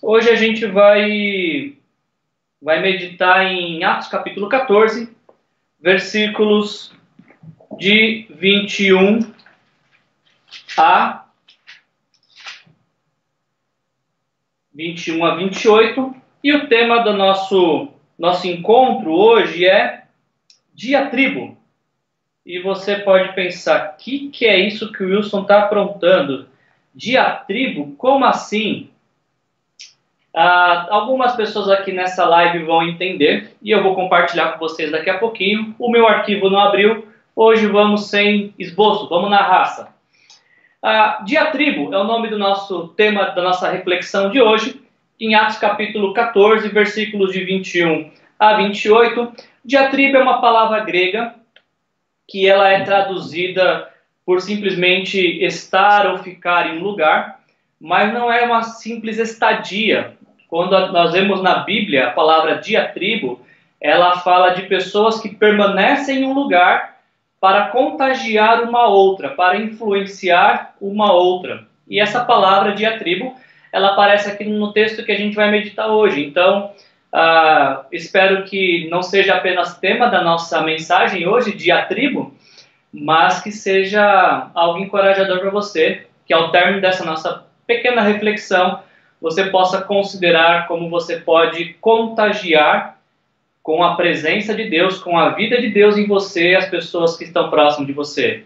Hoje a gente vai, vai meditar em Atos capítulo 14, versículos de 21 a 21 a 28. E o tema do nosso, nosso encontro hoje é diatribo. E você pode pensar, o que, que é isso que o Wilson está aprontando? Diatribo? Como assim? Ah, algumas pessoas aqui nessa live vão entender e eu vou compartilhar com vocês daqui a pouquinho. O meu arquivo não abriu, hoje vamos sem esboço, vamos na raça. Ah, diatribo é o nome do nosso tema, da nossa reflexão de hoje, em Atos capítulo 14, versículos de 21 a 28. Diatribo é uma palavra grega que ela é traduzida por simplesmente estar ou ficar em um lugar, mas não é uma simples estadia. Quando nós vemos na Bíblia a palavra diatribo, ela fala de pessoas que permanecem em um lugar para contagiar uma outra, para influenciar uma outra. E essa palavra diatribo, ela aparece aqui no texto que a gente vai meditar hoje. Então, Uh, espero que não seja apenas tema da nossa mensagem hoje, diatribo, mas que seja algo encorajador para você, que ao término dessa nossa pequena reflexão, você possa considerar como você pode contagiar com a presença de Deus, com a vida de Deus em você, as pessoas que estão próximas de você.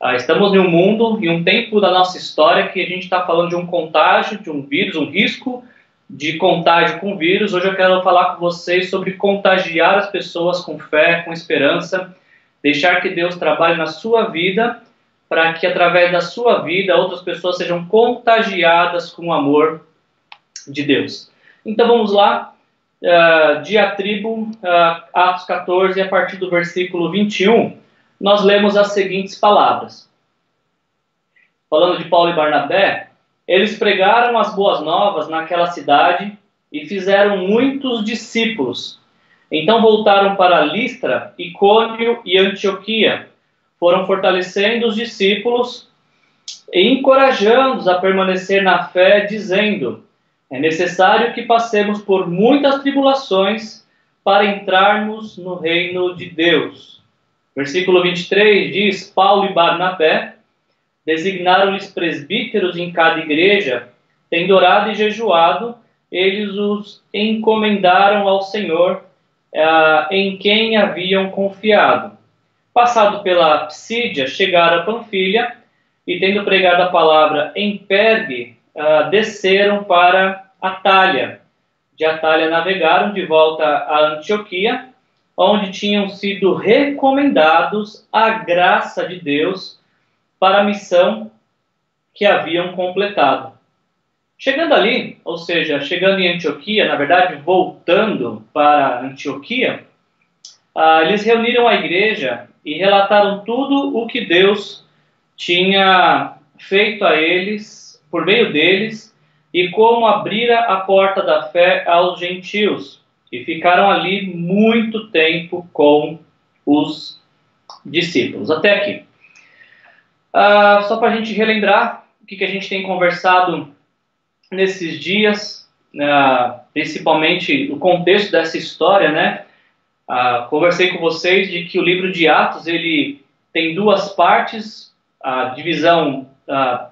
Uh, estamos em um mundo, em um tempo da nossa história, que a gente está falando de um contágio, de um vírus, um risco de contágio com vírus. Hoje eu quero falar com vocês sobre contagiar as pessoas com fé, com esperança, deixar que Deus trabalhe na sua vida, para que através da sua vida outras pessoas sejam contagiadas com amor de Deus. Então vamos lá, uh, diatribo, uh, Atos 14, a partir do versículo 21, nós lemos as seguintes palavras. Falando de Paulo e Barnabé, eles pregaram as boas novas naquela cidade e fizeram muitos discípulos. Então voltaram para Listra, Icônio e Antioquia. Foram fortalecendo os discípulos e encorajando-os a permanecer na fé, dizendo: É necessário que passemos por muitas tribulações para entrarmos no reino de Deus. Versículo 23 diz: Paulo e Barnabé Designaram-lhes presbíteros em cada igreja, tendo orado e jejuado, eles os encomendaram ao Senhor, eh, em quem haviam confiado. Passado pela Psídia, chegaram a Panfilha, e tendo pregado a palavra em Pergue, eh, desceram para Atalha. De Atalha navegaram de volta a Antioquia, onde tinham sido recomendados à graça de Deus para a missão que haviam completado. Chegando ali, ou seja, chegando em Antioquia, na verdade, voltando para Antioquia, ah, eles reuniram a igreja e relataram tudo o que Deus tinha feito a eles, por meio deles, e como abrira a porta da fé aos gentios. E ficaram ali muito tempo com os discípulos. Até aqui. Uh, só para a gente relembrar o que, que, a gente tem conversado nesses dias, uh, principalmente o contexto dessa história, né? Uh, conversei com vocês de que o livro de Atos ele tem duas partes, a divisão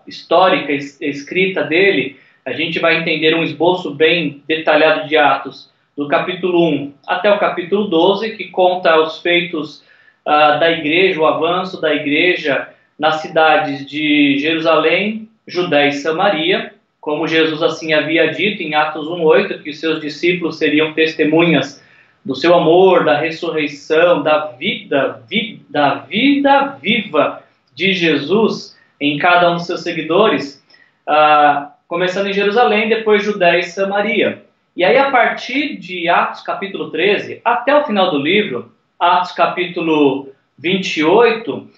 histórica escrita dele, a gente vai entender um esboço bem detalhado de Atos, do capítulo 1 até o capítulo 12, que conta os feitos da igreja, o avanço da igreja, nas cidades de Jerusalém, Judéia e Samaria, como Jesus assim havia dito em Atos 1:8 que seus discípulos seriam testemunhas do seu amor, da ressurreição, da vida, vi, da vida viva de Jesus em cada um dos seus seguidores, ah, começando em Jerusalém, depois Judéia e Samaria. E aí, a partir de Atos capítulo 13 até o final do livro, Atos capítulo 28,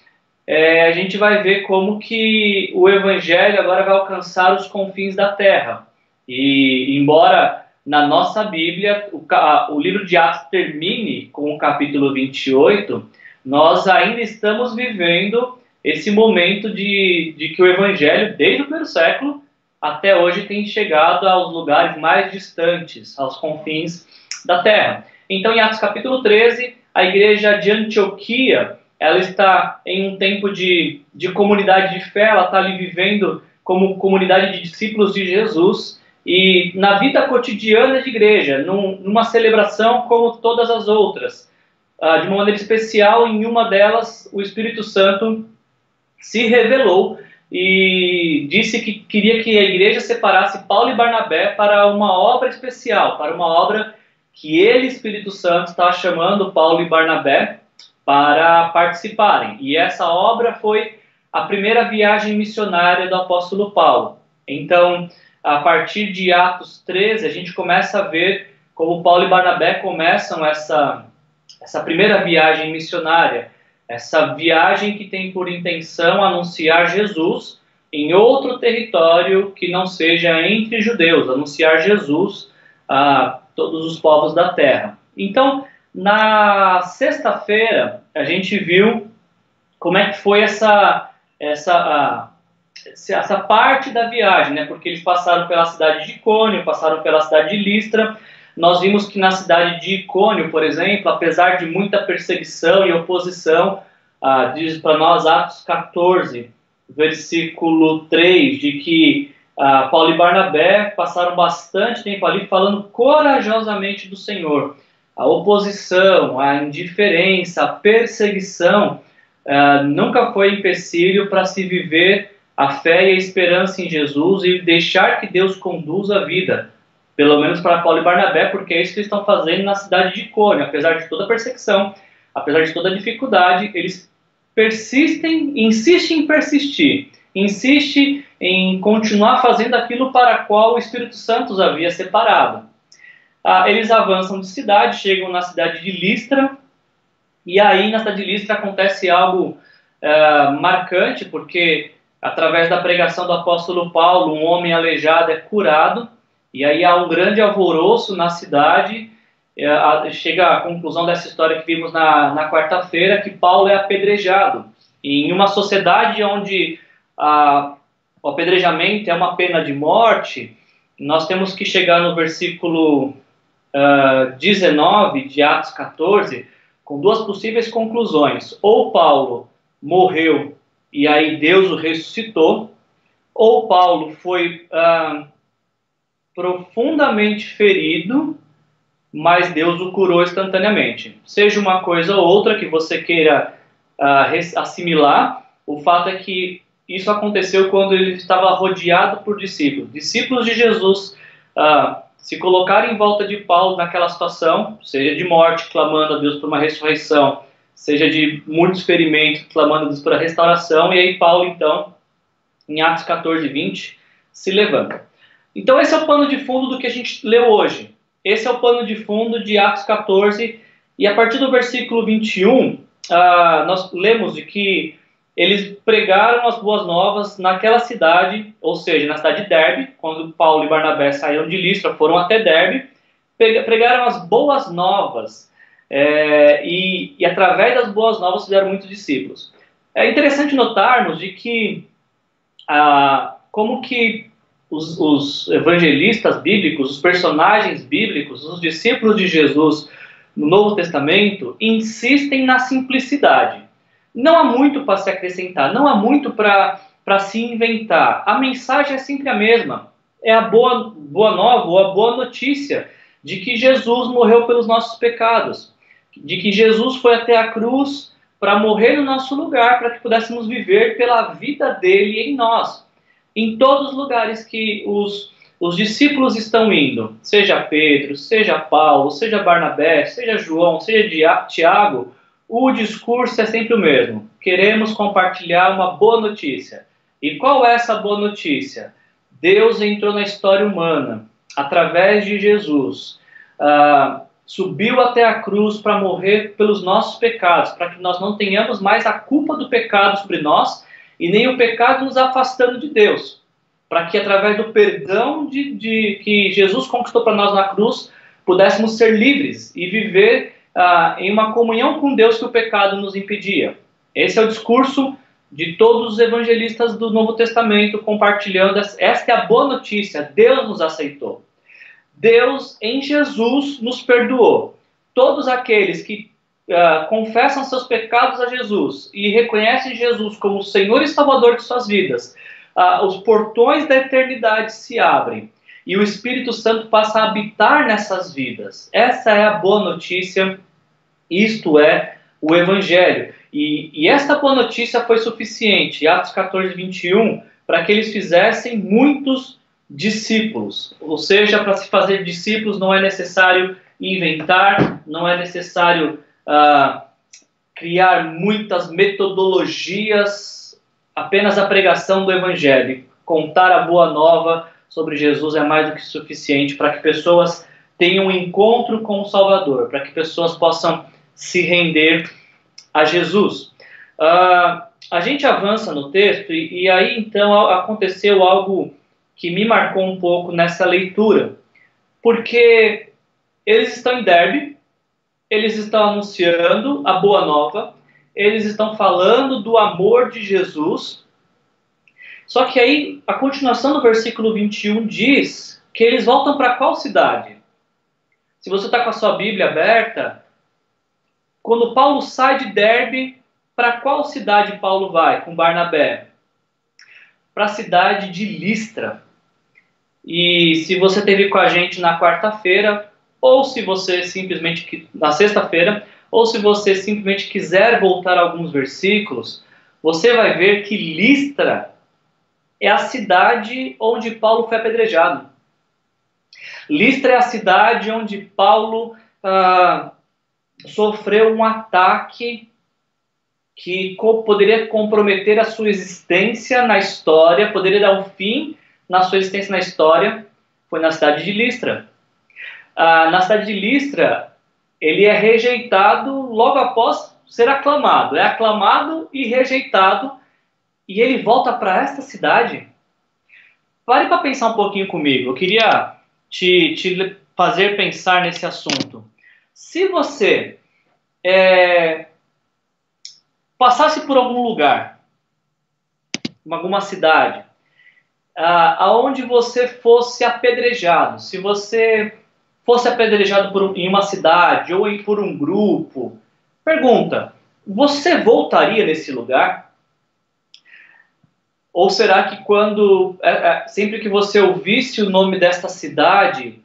é, a gente vai ver como que o evangelho agora vai alcançar os confins da terra. E embora na nossa Bíblia o, o livro de Atos termine com o capítulo 28, nós ainda estamos vivendo esse momento de, de que o evangelho, desde o primeiro século, até hoje tem chegado aos lugares mais distantes, aos confins da terra. Então, em Atos capítulo 13, a igreja de Antioquia, ela está em um tempo de, de comunidade de fé, ela está ali vivendo como comunidade de discípulos de Jesus, e na vida cotidiana de igreja, num, numa celebração como todas as outras, uh, de uma maneira especial, em uma delas, o Espírito Santo se revelou e disse que queria que a igreja separasse Paulo e Barnabé para uma obra especial, para uma obra que ele, Espírito Santo, está chamando Paulo e Barnabé para participarem. E essa obra foi a primeira viagem missionária do apóstolo Paulo. Então, a partir de Atos 13, a gente começa a ver como Paulo e Barnabé começam essa, essa primeira viagem missionária essa viagem que tem por intenção anunciar Jesus em outro território que não seja entre judeus, anunciar Jesus a todos os povos da terra. Então, na sexta-feira, a gente viu como é que foi essa, essa, essa parte da viagem, né? porque eles passaram pela cidade de Icônio, passaram pela cidade de Listra, nós vimos que na cidade de Icônio, por exemplo, apesar de muita perseguição e oposição, ah, diz para nós Atos 14, versículo 3, de que ah, Paulo e Barnabé passaram bastante tempo ali falando corajosamente do Senhor. A oposição, a indiferença, a perseguição ah, nunca foi empecilho para se viver a fé e a esperança em Jesus e deixar que Deus conduza a vida pelo menos para Paulo e Barnabé, porque é isso que eles estão fazendo na cidade de Icônio. Apesar de toda a perseguição, apesar de toda a dificuldade, eles persistem, insistem em persistir, insiste em continuar fazendo aquilo para qual o Espírito Santo os havia separado. Ah, eles avançam de cidade, chegam na cidade de Listra, e aí na cidade de Listra acontece algo ah, marcante, porque através da pregação do apóstolo Paulo, um homem aleijado é curado, e aí há um grande alvoroço na cidade. É, chega à conclusão dessa história que vimos na, na quarta-feira, que Paulo é apedrejado. E em uma sociedade onde a, o apedrejamento é uma pena de morte, nós temos que chegar no versículo uh, ah, 19 de Atos 14 com duas possíveis conclusões. Ou Paulo morreu e aí Deus o ressuscitou, ou Paulo foi uh, profundamente ferido, mas Deus o curou instantaneamente. Seja uma coisa ou outra que você queira uh, assimilar, o fato é que isso aconteceu quando ele estava rodeado por discípulos. Discípulos de Jesus uh, se colocaram em volta de Paulo naquela situação, seja de morte, clamando a Deus por uma ressurreição, seja de muitos ferimentos, clamando a Deus por a restauração, e aí Paulo, então, em Atos 14, 20, se levanta. Então, esse é o pano de fundo do que a gente leu hoje. Esse é o pano de fundo de Atos 14, e a partir do versículo 21, ah, nós lemos de que eles pregaram as boas novas naquela cidade, ou seja, na cidade de Derbe, quando Paulo e Barnabé saíram de Listra, foram até Derbe, pregaram as boas novas, é, e, e através das boas novas fizeram muitos discípulos. É interessante notarmos de que, ah, como que os, os evangelistas bíblicos, os personagens bíblicos, os discípulos de Jesus no Novo Testamento insistem na simplicidade. Não há muito para se acrescentar, não há muito para se inventar. A mensagem é sempre a mesma. É a boa, boa nova ou a boa notícia de que Jesus morreu pelos nossos pecados, de que Jesus foi até a cruz para morrer no nosso lugar, para que pudéssemos viver pela vida dele em nós em todos os lugares que os, os discípulos estão indo, seja Pedro, seja Paulo, seja Barnabé, seja João, seja Tiago, o discurso é sempre o mesmo. Queremos compartilhar uma boa notícia. E qual é essa boa notícia? Deus entrou na história humana através de Jesus. Uh, subiu até a cruz para morrer pelos nossos pecados, para que nós não tenhamos mais a culpa do pecado sobre nós e nem o pecado nos afastando de Deus, para que através do perdão de, de que Jesus conquistou para nós na cruz, pudéssemos ser livres e viver ah, em uma comunhão com Deus que o pecado nos impedia. Esse é o discurso de todos os evangelistas do Novo Testamento compartilhando. Esta é a boa notícia: Deus nos aceitou. Deus, em Jesus, nos perdoou. Todos aqueles que uh, confessam seus pecados a Jesus e reconhecem Jesus como Senhor e Salvador de suas vidas, uh, os portões da eternidade se abrem e o Espírito Santo passa a habitar nessas vidas. Essa é a boa notícia, isto é o Evangelho. E, e esta boa notícia foi suficiente, Atos 14, 21, para que eles fizessem muitos discípulos. Ou seja, para se fazer discípulos não é necessário inventar, não é necessário criar muitas metodologias, apenas a pregação do Evangelho, contar a boa nova sobre Jesus é mais do que suficiente para que pessoas tenham um encontro com o Salvador, para que pessoas possam se render a Jesus. A gente avança no texto e, e, aí então aconteceu algo que me marcou um pouco nessa leitura, porque eles estão em Derbe, eles estão anunciando a boa nova, eles estão falando do amor de Jesus só que aí a continuação do versículo 21 diz que eles voltam para qual cidade? Se você está com a sua Bíblia aberta, quando Paulo sai de Derbe, para qual cidade Paulo vai com Barnabé? Para a cidade de Listra. E se você esteve com a gente na quarta-feira, ou se você simplesmente na sexta-feira, ou se você simplesmente quiser voltar a alguns versículos, você vai ver que Listra é a cidade onde Paulo foi apedrejado. Listra é a cidade onde Paulo ah, sofreu um ataque que co poderia comprometer a sua existência na história, poderia dar um fim na sua existência na história, foi na cidade de Listra. Ah, na cidade de Listra, ele é rejeitado logo após ser aclamado. É aclamado e rejeitado e ele volta para esta cidade. Pare para pensar um pouquinho comigo. Eu queria te, te fazer pensar nesse assunto. Se você é, passasse por algum lugar, alguma cidade, aonde você fosse apedrejado, se você fosse apedrejado por, em uma cidade ou por um grupo, pergunta: você voltaria nesse lugar? Ou será que quando, é, é, sempre que você ouvisse o nome desta cidade,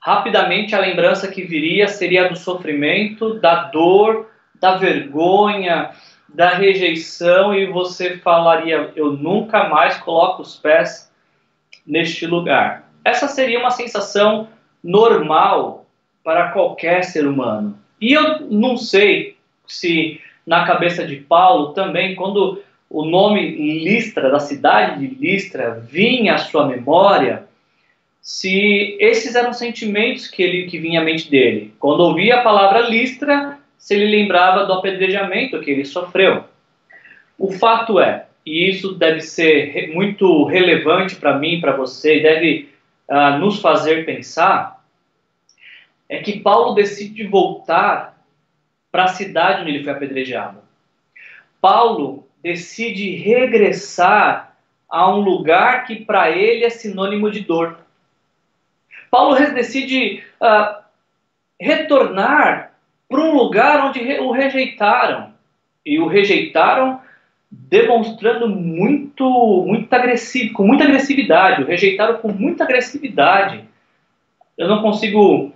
rapidamente a lembrança que viria seria do sofrimento, da dor, da vergonha, da rejeição e você falaria: Eu nunca mais coloco os pés neste lugar. Essa seria uma sensação normal para qualquer ser humano. E eu não sei se na cabeça de Paulo também, quando o nome Listra, da cidade de Listra, vinha à sua memória, se esses eram sentimentos que ele que vinha à mente dele. Quando ouvia a palavra Listra, se ele lembrava do apedrejamento que ele sofreu. O fato é, e isso deve ser muito relevante para mim, para você, deve uh, nos fazer pensar, é que Paulo decide voltar para a cidade onde ele foi apedrejado. Paulo decide regressar a um lugar que para ele é sinônimo de dor. Paulo decide uh, retornar para um lugar onde o rejeitaram. E o rejeitaram demonstrando muito, muito agressivo, com muita agressividade. O rejeitaram com muita agressividade. Eu não consigo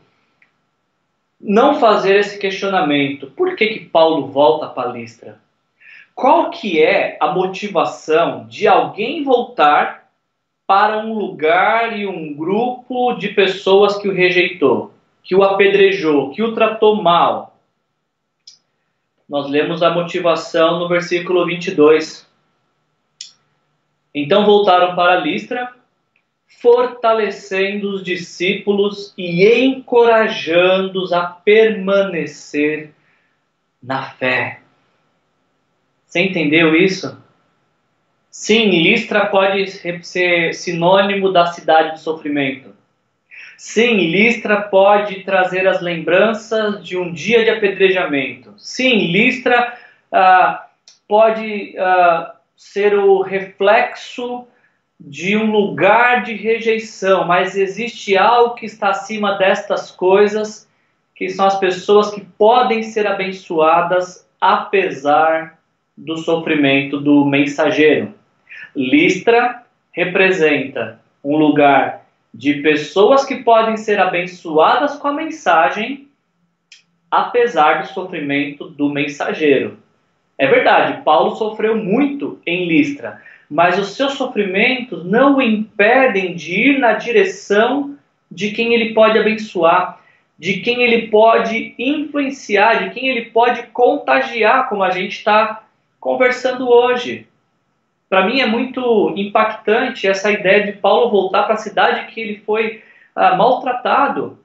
não fazer esse questionamento. Por que, que Paulo volta para Listra? Qual que é a motivação de alguém voltar para um lugar e um grupo de pessoas que o rejeitou, que o apedrejou, que o tratou mal? Nós lemos a motivação no versículo 22. Então voltaram para Listra, fortalecendo os discípulos e encorajando-os a permanecer na fé. Você entendeu isso? Sim, Listra pode ser sinônimo da cidade do sofrimento. Sim, Listra pode trazer as lembranças de um dia de apedrejamento. Sim, Listra ah, pode ah, ser o reflexo de um lugar de rejeição, mas existe algo que está acima destas coisas, que são as pessoas que podem ser abençoadas apesar do sofrimento do mensageiro. Listra representa um lugar de pessoas que podem ser abençoadas com a mensagem, apesar do sofrimento do mensageiro. É verdade, Paulo sofreu muito em Listra, mas os seus sofrimentos não o impedem de ir na direção de quem ele pode abençoar, de quem ele pode influenciar, de quem ele pode contagiar, como a gente está conversando hoje. Para mim é muito impactante essa ideia de Paulo voltar para a cidade que ele foi ah, maltratado.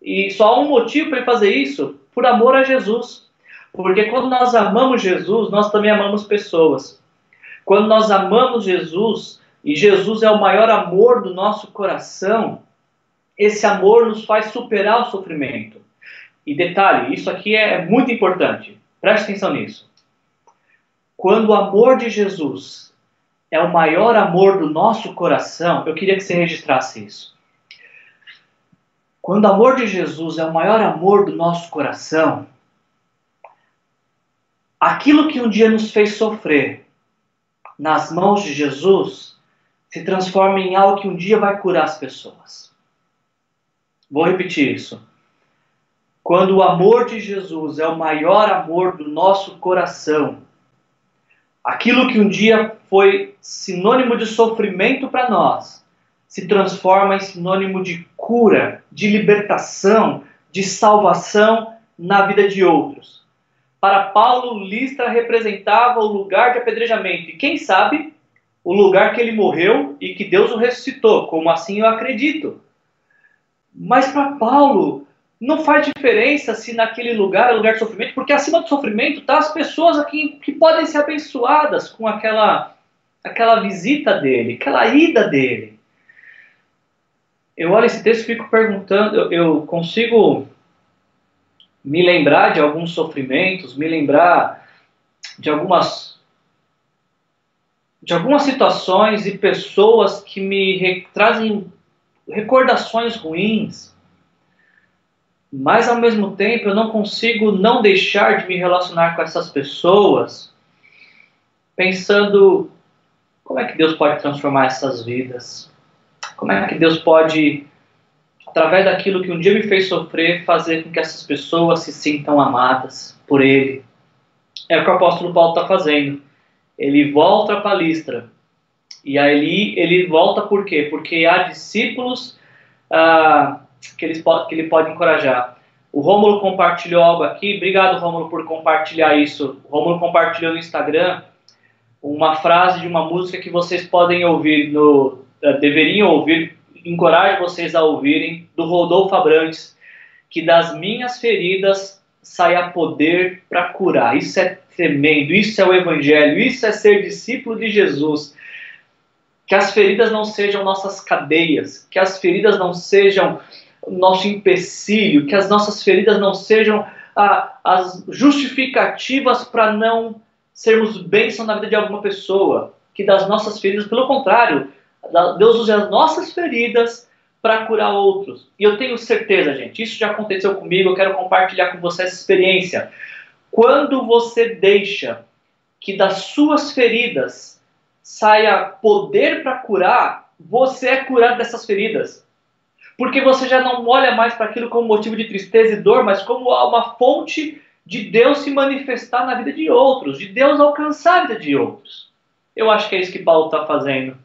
E só há um motivo para ele fazer isso: por amor a Jesus. Porque quando nós amamos Jesus, nós também amamos pessoas. Quando nós amamos Jesus, e Jesus é o maior amor do nosso coração, esse amor nos faz superar o sofrimento. E detalhe, isso aqui é muito importante. Preste atenção nisso. Quando o amor de Jesus é o maior amor do nosso coração, eu queria que você registrasse isso. Quando o amor de Jesus é o maior amor do nosso coração, aquilo que um dia nos fez sofrer nas mãos de Jesus se transforma em algo que um dia vai curar as pessoas. Vou repetir isso. Quando o amor de Jesus é o maior amor do nosso coração, aquilo que um dia foi sinônimo de sofrimento para nós, se transforma em sinônimo de cura, de libertação, de salvação na vida de outros. Para Paulo, Listra representava o lugar de apedrejamento. E quem sabe, o lugar que ele morreu e que Deus o ressuscitou, como assim eu acredito. Mas para Paulo, não faz diferença se naquele lugar é lugar de sofrimento, porque acima do sofrimento tá as pessoas aqui que podem ser abençoadas com aquela, aquela visita dele, aquela ida dele. Eu olho esse texto e fico perguntando, eu, eu consigo me lembrar de alguns sofrimentos, me lembrar de algumas de algumas situações e pessoas que me trazem recordações ruins, mas ao mesmo tempo eu não consigo não deixar de me relacionar com essas pessoas, pensando como é que Deus pode transformar essas vidas, como é que Deus pode através daquilo que um dia me fez sofrer, fazer com que essas pessoas se sintam amadas por Ele. É o que o apóstolo Paulo está fazendo. Ele volta para a Listra. E aí ele volta por quê? Porque há discípulos ah, que, eles, que ele pode encorajar. O Rômulo compartilhou algo aqui. Obrigado, Rômulo, por compartilhar isso. O Rômulo compartilhou no Instagram uma frase de uma música que vocês podem ouvir, no, uh, deveriam ouvir encorajo vocês a ouvirem do Rodolfo Abrantes, que das minhas feridas saia poder para curar. Isso é tremendo, isso é o Evangelho, isso é ser discípulo de Jesus. Que as feridas não sejam nossas cadeias, que as feridas não sejam nosso empecilho, que as nossas feridas não sejam ah, as justificativas para não sermos bênção na vida de alguma pessoa. Que das nossas feridas, pelo contrário, Deus usa as nossas feridas para curar outros. E eu tenho certeza, gente, isso já aconteceu comigo, eu quero compartilhar com você essa experiência. Quando você deixa que das suas feridas saia poder para curar, você é curado dessas feridas. Porque você já não olha mais para aquilo como motivo de tristeza e dor, mas como uma fonte de Deus se manifestar na vida de outros, de Deus alcançar a vida de outros. Eu acho que é isso que Paulo está fazendo.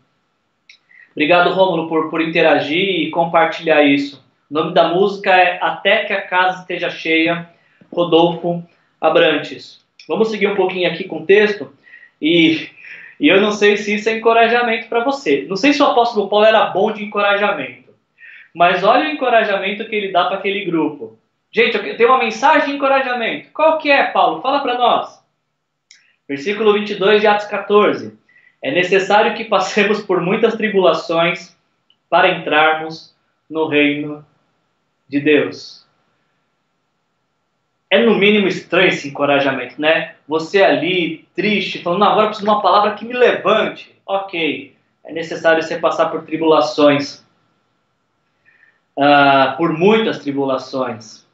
Obrigado, Rômulo, por, por interagir e compartilhar isso. O nome da música é Até que a Casa Esteja Cheia, Rodolfo Abrantes. Vamos seguir um pouquinho aqui com o texto e, e eu não sei se isso é encorajamento para você. Não sei se o apóstolo Paulo era bom de encorajamento, mas olha o encorajamento que ele dá para aquele grupo. Gente, eu tenho uma mensagem de encorajamento. Qual que é, Paulo? Fala para nós. Versículo 22 de Atos 14. É necessário que passemos por muitas tribulações para entrarmos no reino de Deus. É no mínimo estranho esse encorajamento, né? você ali, triste, falando, não, agora eu preciso de uma palavra que me levante. Ok, é necessário você passar por tribulações, uh, por muitas tribulações,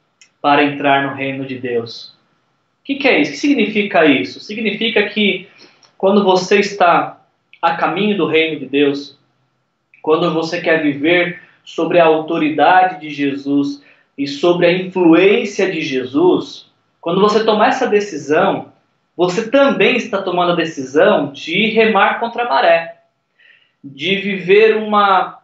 para entrar no reino de Deus. O que, que é isso? O que significa isso? Significa que quando você está a caminho do reino de Deus, quando você quer viver sobre a autoridade de Jesus e sobre a influência de Jesus, quando você tomar essa decisão, você também está tomando a decisão de remar contra a maré, de viver uma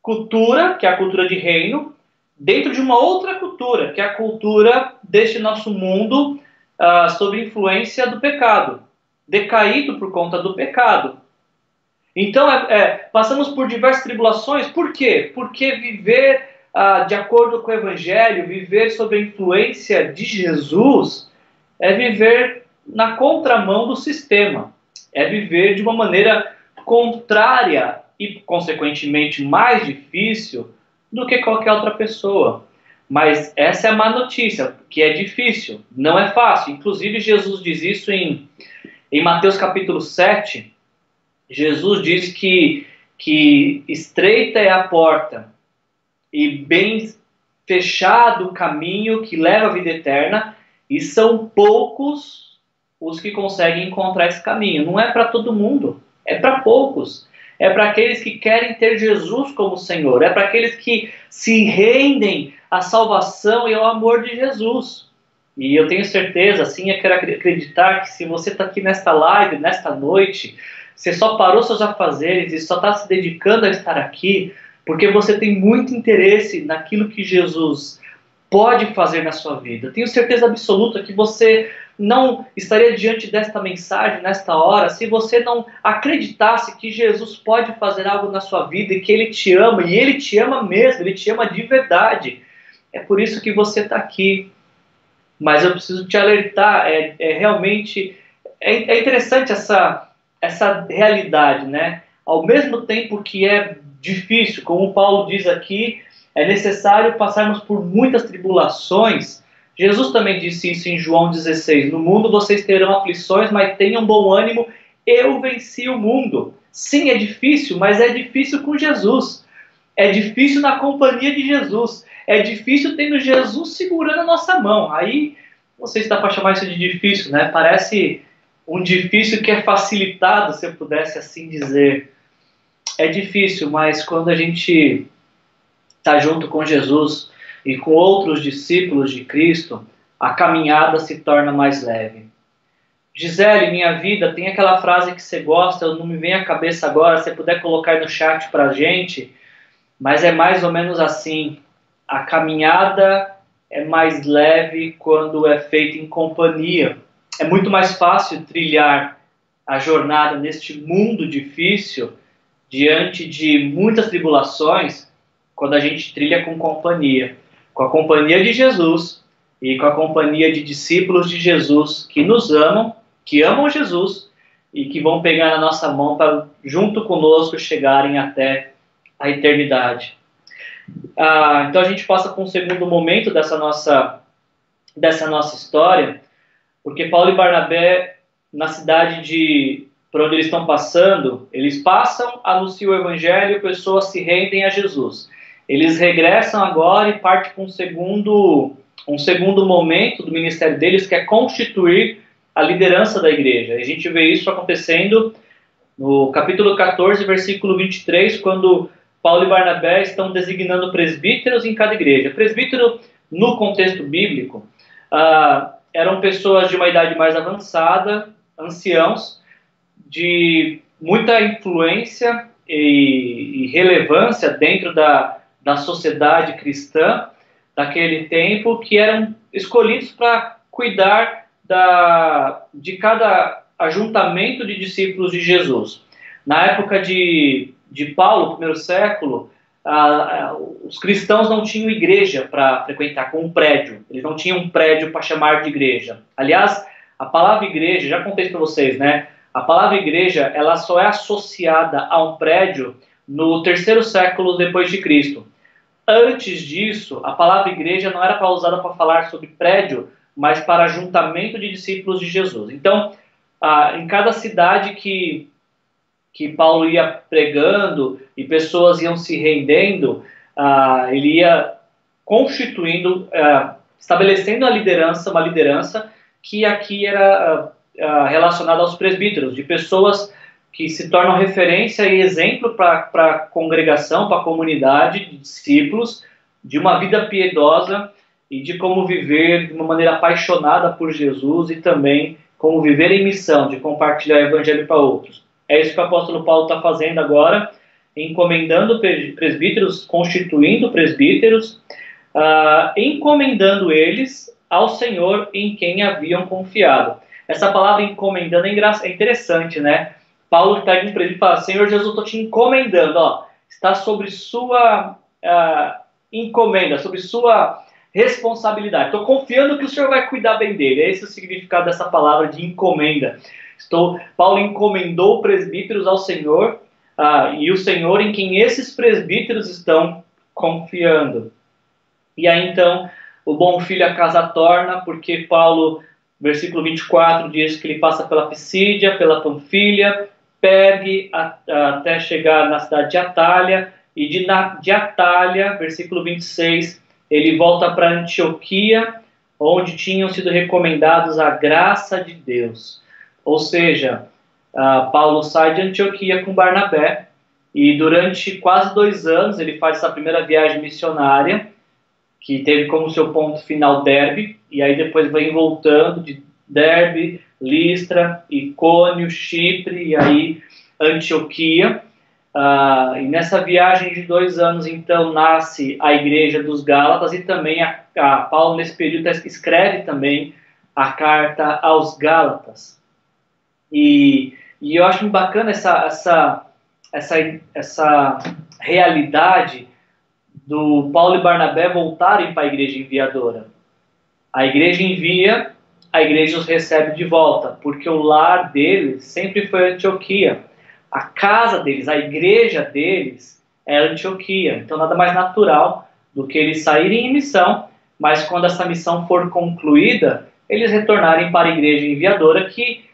cultura, que é a cultura de reino, dentro de uma outra cultura, que é a cultura deste nosso mundo uh, sob influência do pecado, decaído por conta do pecado. Então, é, é, passamos por diversas tribulações, por quê? Porque viver uh, de acordo com o Evangelho, viver sob a influência de Jesus, é viver na contramão do sistema, é viver de uma maneira contrária e, consequentemente, mais difícil do que qualquer outra pessoa. Mas essa é a má notícia, que é difícil, não é fácil. Inclusive, Jesus diz isso em, em Mateus capítulo 7. Jesus diz que, que estreita é a porta e bem fechado o caminho que leva à vida eterna, e são poucos os que conseguem encontrar esse caminho. Não é para todo mundo, é para poucos é para aqueles que querem ter Jesus como Senhor, é para aqueles que se rendem à salvação e ao amor de Jesus. E eu tenho certeza, assim, eu quero acreditar que se você está aqui nesta live, nesta noite, você só parou seus afazeres e só está se dedicando a estar aqui porque você tem muito interesse naquilo que Jesus pode fazer na sua vida. Eu tenho certeza absoluta que você não estaria diante desta mensagem nesta hora se você não acreditasse que Jesus pode fazer algo na sua vida e que Ele te ama, e Ele te ama mesmo, Ele te ama de verdade. É por isso que você está aqui. Mas eu preciso te alertar, é, é realmente é, é interessante essa, essa realidade, né? Ao mesmo tempo que é difícil, como Paulo diz aqui, é necessário passarmos por muitas tribulações Jesus também disse isso em João 16: No mundo vocês terão aflições, mas tenham bom ânimo, eu venci o mundo. Sim, é difícil, mas é difícil com Jesus. É difícil na companhia de Jesus. É difícil tendo Jesus segurando a nossa mão. Aí você está para chamar isso de difícil, né? Parece um difícil que é facilitado, se eu pudesse assim dizer. É difícil, mas quando a gente está junto com Jesus, e com outros discípulos de Cristo, a caminhada se torna mais leve. Gisele, minha vida, tem aquela frase que você gosta, não me vem à cabeça agora, se puder colocar aí no chat pra gente, mas é mais ou menos assim: a caminhada é mais leve quando é feita em companhia. É muito mais fácil trilhar a jornada neste mundo difícil, diante de muitas tribulações, quando a gente trilha com companhia com a companhia de Jesus e com a companhia de discípulos de Jesus que nos amam, que amam Jesus e que vão pegar na nossa mão para, junto conosco, chegarem até a eternidade. Ah, então a gente passa para um segundo momento dessa nossa, dessa nossa história, porque Paulo e Barnabé, na cidade de por onde eles estão passando, eles passam, anunciam o evangelho, pessoas se rendem a Jesus. Eles regressam agora e partem para um segundo, um segundo momento do ministério deles, que é constituir a liderança da igreja. E a gente vê isso acontecendo no capítulo 14, versículo 23, quando Paulo e Barnabé estão designando presbíteros em cada igreja. Presbítero, no contexto bíblico, ah, eram pessoas de uma idade mais avançada, anciãos, de muita influência e, e relevância dentro da, da sociedade cristã daquele tempo que eram escolhidos para cuidar da, de cada ajuntamento de discípulos de Jesus. Na época de, de Paulo, primeiro século, os cristãos não tinham igreja para frequentar, com um prédio. Eles não tinham um prédio para chamar de igreja. Aliás, a palavra igreja, já contei para vocês, né? A palavra igreja, ela só é associada a um prédio no terceiro século depois de Cristo. Antes disso, a palavra igreja não era para usada para falar sobre prédio, mas para ajuntamento de discípulos de Jesus. Então, ah, em cada cidade que, que Paulo ia pregando e pessoas iam se rendendo, ah, ele ia constituindo, ah, estabelecendo a liderança, uma liderança que aqui era relacionada aos presbíteros, de pessoas que se tornam referência e exemplo para a congregação, para a comunidade de discípulos, de uma vida piedosa e de como viver de uma maneira apaixonada por Jesus e também como viver em missão, de compartilhar o evangelho para outros. É isso que o apóstolo Paulo está fazendo agora, encomendando presbíteros, constituindo presbíteros, uh, encomendando eles ao Senhor em quem haviam confiado. Essa palavra encomendando é, é interessante, né? Paulo pega um presbítero e fala: Senhor Jesus, eu estou te encomendando, ó, está sobre sua uh, encomenda, sobre sua responsabilidade. Estou confiando que o Senhor vai cuidar bem dele. É esse o significado dessa palavra de encomenda. Estou, Paulo encomendou presbíteros ao Senhor uh, e o Senhor em quem esses presbíteros estão confiando. E aí então o bom filho a casa torna, porque Paulo, versículo 24, diz que ele passa pela Pisídia, pela Panfilha, Pergue, até chegar na cidade de Atalha, e de, na, de Atalha, versículo 26, ele volta para Antioquia, onde tinham sido recomendados a graça de Deus. Ou seja, Paulo sai de Antioquia com Barnabé e durante quase dois anos ele faz essa primeira viagem missionária, que teve como seu ponto final Derbe, e aí depois vem voltando de Derbe, Listra, Icônio, Chipre e aí Antioquia. Uh, e nessa viagem de dois anos, então, nasce a Igreja dos Gálatas e também a, a Paulo, nesse período, escreve também a carta aos Gálatas. E, e eu acho bacana essa, essa, essa, essa realidade do Paulo e Barnabé voltarem para a igreja enviadora. A igreja envia, a igreja os recebe de volta, porque o lar deles sempre foi Antioquia a casa deles, a igreja deles é Antioquia. Então, nada mais natural do que eles saírem em missão, mas quando essa missão for concluída, eles retornarem para a igreja enviadora que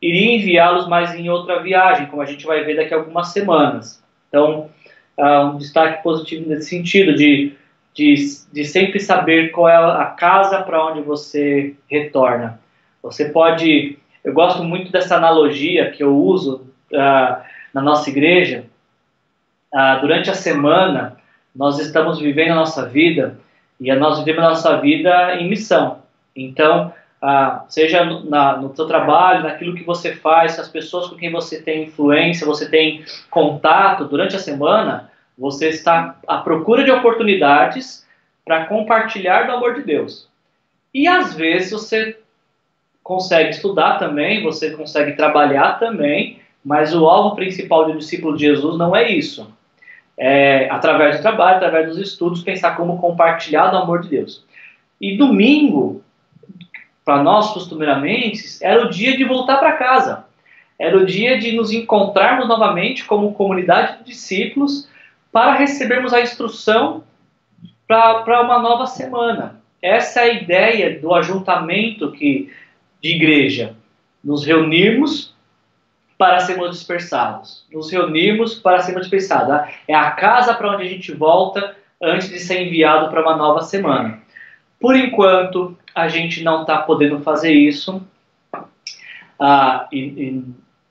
iria enviá-los mais em outra viagem, como a gente vai ver daqui a algumas semanas. Então, um destaque positivo nesse sentido, de, de, de sempre saber qual é a casa para onde você retorna. Você pode. Eu gosto muito dessa analogia que eu uso uh, na nossa igreja, uh, durante a semana, nós estamos vivendo a nossa vida e nós vivemos a nossa vida em missão. Então, uh, seja no, na, no seu trabalho, naquilo que você faz, as pessoas com quem você tem influência, você tem contato durante a semana, você está à procura de oportunidades para compartilhar do amor de Deus. E às vezes você consegue estudar também, você consegue trabalhar também, mas o alvo principal do discípulo de Jesus não é isso. É, através do trabalho, através dos estudos, pensar como compartilhar do amor de Deus. E domingo, para nós costumeiramente, era o dia de voltar para casa. Era o dia de nos encontrarmos novamente como comunidade de discípulos para recebermos a instrução para uma nova semana. Essa é a ideia do ajuntamento que, de igreja. Nos reunirmos para sermos dispersados. Nos reunirmos para sermos dispersados. É a casa para onde a gente volta antes de ser enviado para uma nova semana. Por enquanto, a gente não está podendo fazer isso. Ah, e, e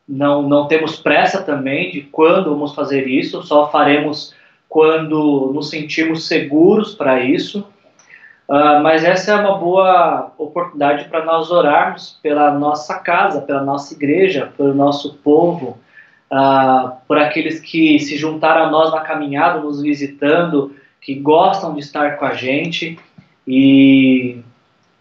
não, não temos pressa também de quando vamos fazer isso, só faremos quando nos sentirmos seguros para isso. Uh, mas essa é uma boa oportunidade para nós orarmos pela nossa casa, pela nossa igreja, pelo nosso povo, uh, por aqueles que se juntaram a nós na caminhada, nos visitando, que gostam de estar com a gente. E,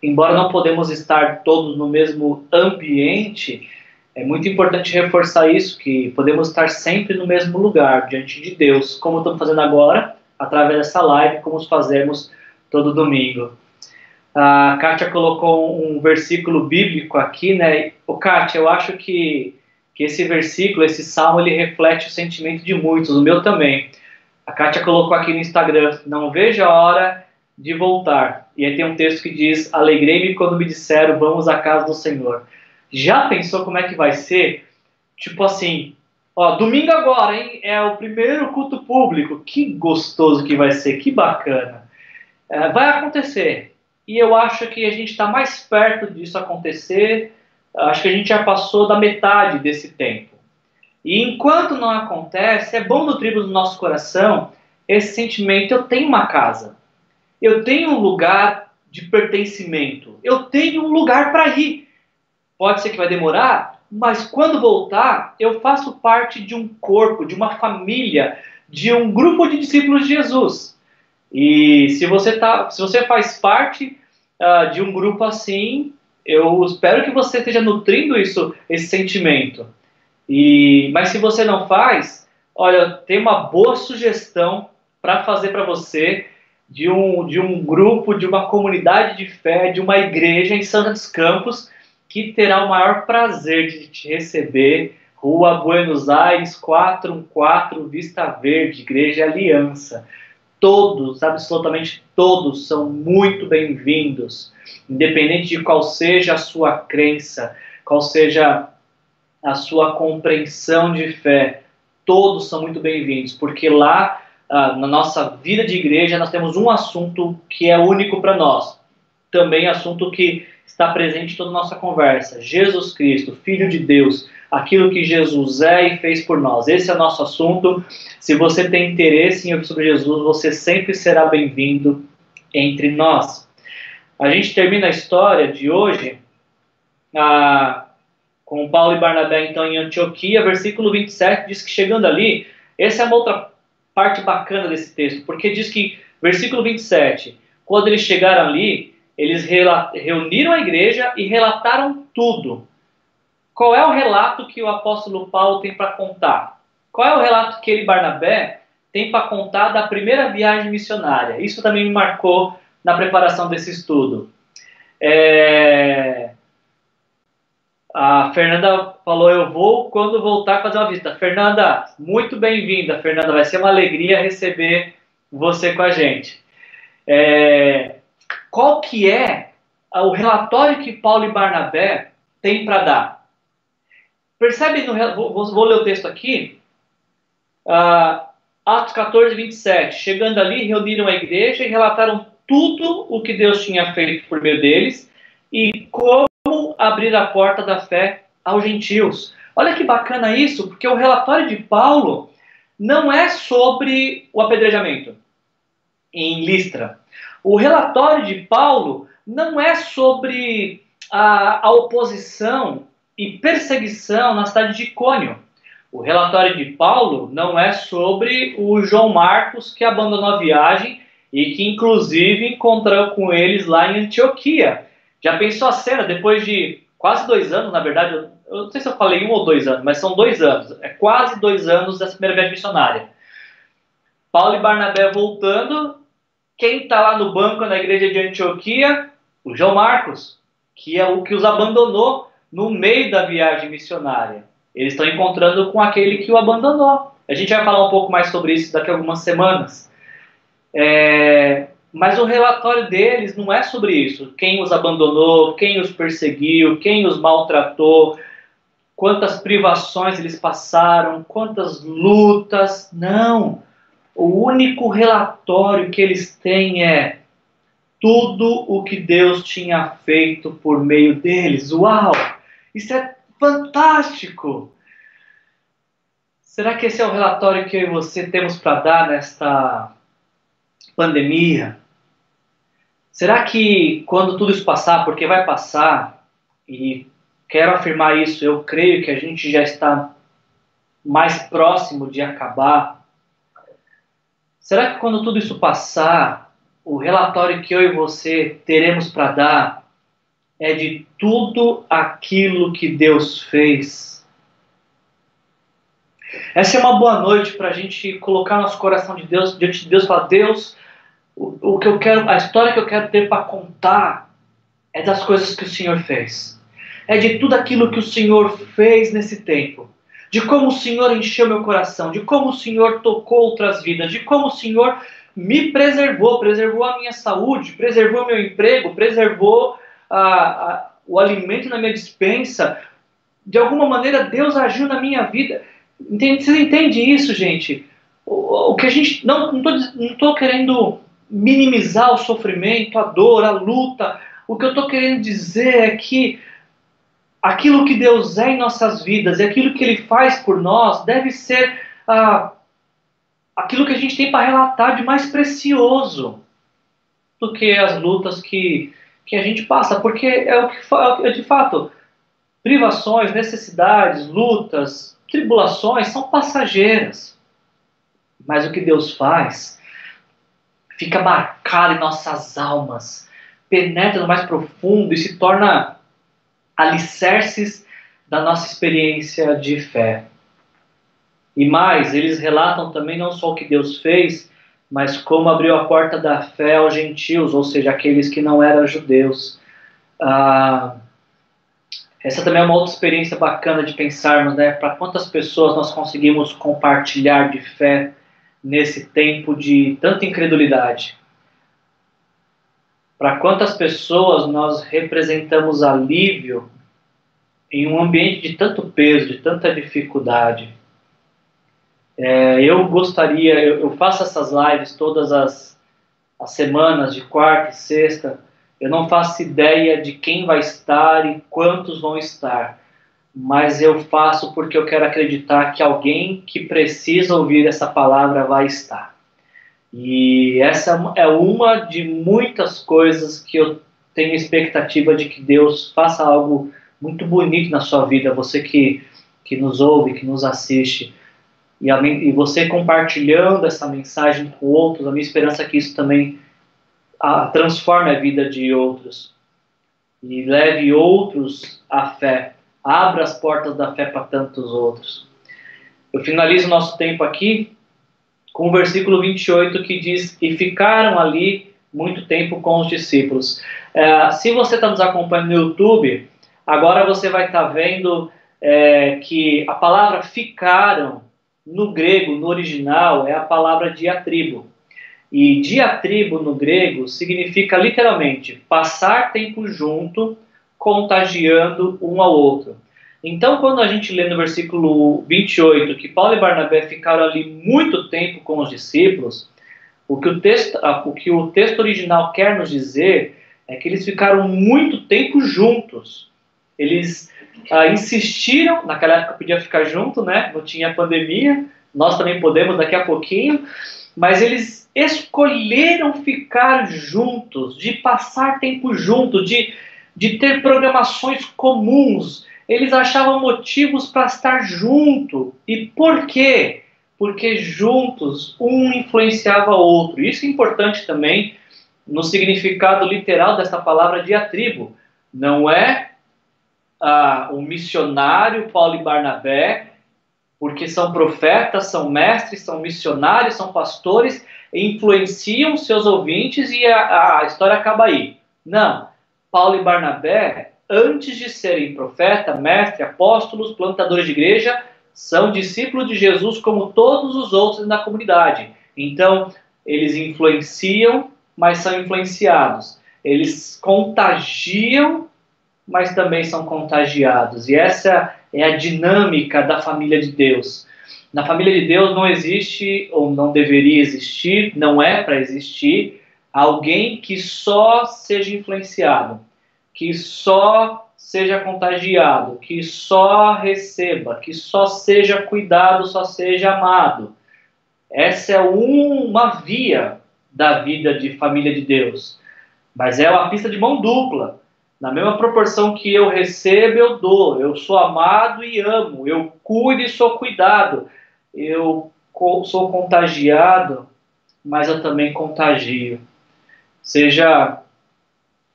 embora não podemos estar todos no mesmo ambiente, é muito importante reforçar isso, que podemos estar sempre no mesmo lugar, diante de Deus, como estamos fazendo agora, através dessa live, como fazemos todo domingo. A Kátia colocou um versículo bíblico aqui, né? O Kátia, eu acho que, que esse versículo, esse salmo, ele reflete o sentimento de muitos, o meu também. A Kátia colocou aqui no Instagram: Não vejo a hora de voltar. E aí tem um texto que diz: Alegrei-me quando me disseram, vamos à casa do Senhor. Já pensou como é que vai ser? Tipo assim, ó, domingo agora, hein? É o primeiro culto público. Que gostoso que vai ser, que bacana. É, vai acontecer. E eu acho que a gente está mais perto disso acontecer. Acho que a gente já passou da metade desse tempo. E enquanto não acontece, é bom nutrir no nosso coração esse sentimento: eu tenho uma casa, eu tenho um lugar de pertencimento, eu tenho um lugar para ir. Pode ser que vai demorar, mas quando voltar, eu faço parte de um corpo, de uma família, de um grupo de discípulos de Jesus. E se você, tá, se você faz parte uh, de um grupo assim, eu espero que você esteja nutrindo isso, esse sentimento. E, mas se você não faz, olha, tem uma boa sugestão para fazer para você de um, de um grupo, de uma comunidade de fé, de uma igreja em Santa dos Campos, que terá o maior prazer de te receber. Rua Buenos Aires 414, Vista Verde, Igreja Aliança. Todos, absolutamente todos, são muito bem-vindos, independente de qual seja a sua crença, qual seja a sua compreensão de fé. Todos são muito bem-vindos, porque lá ah, na nossa vida de igreja nós temos um assunto que é único para nós. Também assunto que está presente em toda a nossa conversa. Jesus Cristo, Filho de Deus, aquilo que Jesus é e fez por nós. Esse é o nosso assunto. Se você tem interesse em ouvir sobre Jesus, você sempre será bem-vindo entre nós. A gente termina a história de hoje ah, com Paulo e Barnabé, então, em Antioquia, versículo 27 diz que chegando ali, essa é uma outra parte bacana desse texto, porque diz que, versículo 27, quando eles chegaram ali, eles reuniram a igreja e relataram tudo. Qual é o relato que o apóstolo Paulo tem para contar? Qual é o relato que ele, Barnabé, tem para contar da primeira viagem missionária? Isso também me marcou na preparação desse estudo. É... A Fernanda falou: Eu vou quando voltar fazer uma visita. Fernanda, muito bem-vinda. Fernanda, vai ser uma alegria receber você com a gente. É, qual que é o relatório que Paulo e Barnabé têm para dar? Percebe, no, vou, vou, ler o texto aqui. Uh, Atos 14, 27. Chegando ali, reuniram a igreja e relataram tudo o que Deus tinha feito por meio deles e como abrir a porta da fé aos gentios. Olha que bacana isso, porque o relatório de Paulo não é sobre o apedrejamento em Listra. O relatório de Paulo não é sobre a, a oposição e perseguição na cidade de Icônio. O relatório de Paulo não é sobre o João Marcos que abandonou a viagem e que inclusive encontrou com eles lá em Antioquia. Já pensou a cena depois de quase dois anos, na verdade, eu, eu não sei se eu falei um ou dois anos, mas são dois anos, é quase dois anos dessa primeira viagem missionária. Paulo e Barnabé voltando, quem está lá no banco na igreja de Antioquia? O João Marcos, que é o que os abandonou no meio da viagem missionária. Eles estão encontrando com aquele que o abandonou. A gente vai falar um pouco mais sobre isso daqui a algumas semanas. É, mas o relatório deles não é sobre isso. Quem os abandonou, quem os perseguiu, quem os maltratou, quantas privações eles passaram, quantas lutas. Não. O único relatório que eles têm é tudo o que Deus tinha feito por meio deles. Uau! Isso é fantástico! Será que esse é o relatório que eu e você temos para dar nesta pandemia? Será que quando tudo isso passar, porque vai passar, e quero afirmar isso, eu creio que a gente já está mais próximo de acabar. Será que quando tudo isso passar, o relatório que eu e você teremos para dar é de tudo aquilo que Deus fez? Essa é uma boa noite para a gente colocar nosso coração de Deus diante de Deus falar: Deus, o, o que eu quero, a história que eu quero ter para contar é das coisas que o Senhor fez. É de tudo aquilo que o Senhor fez nesse tempo. De como o Senhor encheu meu coração, de como o Senhor tocou outras vidas, de como o Senhor me preservou, preservou a minha saúde, preservou meu emprego, preservou a, a, o alimento na minha dispensa. De alguma maneira, Deus agiu na minha vida. Entende, você entende isso, gente? O, o que a gente. Não estou querendo minimizar o sofrimento, a dor, a luta. O que eu estou querendo dizer é que aquilo que Deus é em nossas vidas e aquilo que Ele faz por nós deve ser ah, aquilo que a gente tem para relatar de mais precioso do que as lutas que, que a gente passa, porque é o que é de fato privações, necessidades, lutas, tribulações são passageiras. Mas o que Deus faz fica marcado em nossas almas, penetra no mais profundo e se torna alicerces da nossa experiência de fé. E mais, eles relatam também não só o que Deus fez, mas como abriu a porta da fé aos gentios, ou seja, aqueles que não eram judeus. Ah, essa também é uma outra experiência bacana de pensarmos, né? Para quantas pessoas nós conseguimos compartilhar de fé nesse tempo de tanta incredulidade? Para quantas pessoas nós representamos alívio em um ambiente de tanto peso, de tanta dificuldade? É, eu gostaria, eu, eu, faço essas lives todas as, as semanas, de quarta e sexta. Eu não faço ideia de quem vai estar e quantos vão estar, mas eu faço porque eu quero acreditar que alguém que precisa ouvir essa palavra vai estar. E essa é uma de muitas coisas que eu tenho expectativa de que Deus faça algo muito bonito na sua vida, você que, que nos ouve, que nos assiste. E, a, e você compartilhando essa mensagem com outros, a minha esperança é que isso também a, transforme a vida de outros e leve outros à fé, abra as portas da fé para tantos outros. Eu finalizo nosso tempo aqui com o versículo 28 que diz: E ficaram ali muito tempo com os discípulos. É, se você está nos acompanhando no YouTube, agora você vai estar tá vendo é, que a palavra ficaram no grego, no original, é a palavra diatribo. E diatribo no grego significa literalmente passar tempo junto, contagiando um ao outro. Então, quando a gente lê no versículo 28 que Paulo e Barnabé ficaram ali muito tempo com os discípulos, o que o texto, o, que o texto original quer nos dizer é que eles ficaram muito tempo juntos. Eles ah, insistiram, naquela época podia ficar junto, né? Não tinha pandemia, nós também podemos daqui a pouquinho, mas eles escolheram ficar juntos, de passar tempo junto, de, de ter programações comuns. Eles achavam motivos para estar junto. E por quê? Porque juntos um influenciava o outro. Isso é importante também no significado literal dessa palavra diatribo. Não é ah, o missionário Paulo e Barnabé, porque são profetas, são mestres, são missionários, são pastores, influenciam seus ouvintes e a, a história acaba aí. Não. Paulo e Barnabé, antes de serem profeta, mestre, apóstolos, plantadores de igreja, são discípulos de Jesus como todos os outros na comunidade. Então, eles influenciam, mas são influenciados. Eles contagiam mas também são contagiados. E essa é a dinâmica da família de Deus. Na família de Deus não existe, ou não deveria existir, não é para existir, alguém que só seja influenciado, que só seja contagiado, que só receba, que só seja cuidado, só seja amado. Essa é uma via da vida de família de Deus. Mas é uma pista de mão dupla. Na mesma proporção que eu recebo, eu dou. Eu sou amado e amo. Eu cuido e sou cuidado. Eu sou contagiado, mas eu também contagio. Seja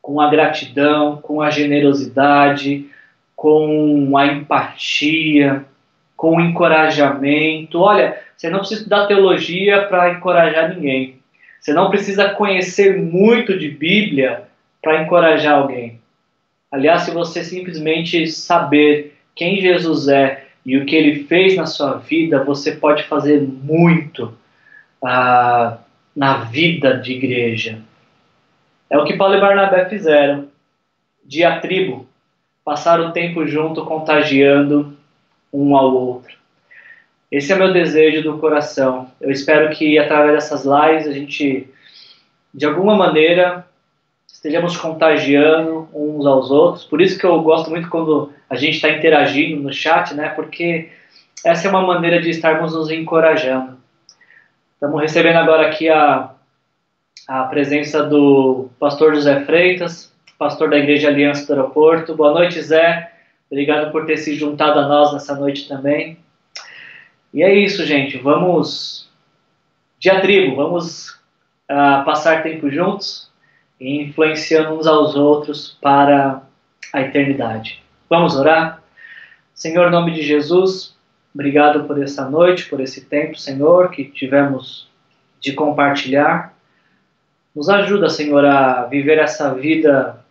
com a gratidão, com a generosidade, com a empatia, com o encorajamento. Olha, você não precisa estudar teologia para encorajar ninguém. Você não precisa conhecer muito de Bíblia para encorajar alguém. Aliás, se você simplesmente saber quem Jesus é e o que ele fez na sua vida, você pode fazer muito. Ah, na vida de igreja. É o que Paulo e Barnabé fizeram. Diatribo, passaram o tempo junto, contagiando um ao outro. Esse é meu desejo do coração. Eu espero que através dessas lives a gente, de alguma maneira, estejamos contagiando uns aos outros. Por isso que eu gosto muito quando a gente está interagindo no chat, né? Porque essa é uma maneira de estarmos nos encorajando. Estamos recebendo agora aqui a, a presença do pastor José Freitas, pastor da Igreja Aliança do Aeroporto. Boa noite, Zé. Obrigado por ter se juntado a nós nessa noite também. E é isso, gente. Vamos de a tribo, vamos uh, passar tempo juntos e influenciando uns aos outros para a eternidade. Vamos orar? Senhor, em nome de Jesus, obrigado por essa noite, por esse tempo, Senhor, que tivemos de compartilhar. Nos ajuda, Senhor, a viver essa vida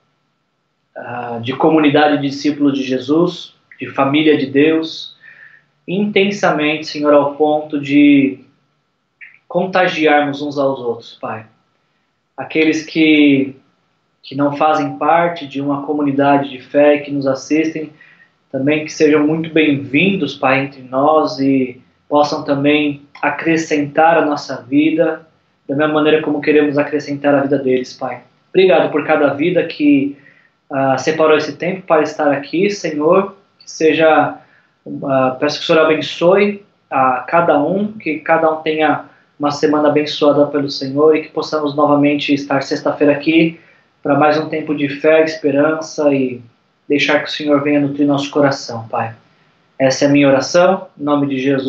uh, de comunidade de discípulos de Jesus, de família de Deus intensamente, Senhor, ao ponto de contagiarmos uns aos outros, Pai. Aqueles que, que não fazem parte de uma comunidade de fé e que nos assistem, também que sejam muito bem-vindos, Pai, entre nós e possam também acrescentar a nossa vida da mesma maneira como queremos acrescentar a vida deles, Pai. Obrigado por cada vida que uh, separou esse tempo para estar aqui, Senhor, que seja Uh, peço que o Senhor abençoe a cada um, que cada um tenha uma semana abençoada pelo Senhor e que possamos novamente estar sexta-feira aqui para mais um tempo de fé, esperança e deixar que o Senhor venha nutrir nosso coração, Pai. Essa é a minha oração, em nome de Jesus.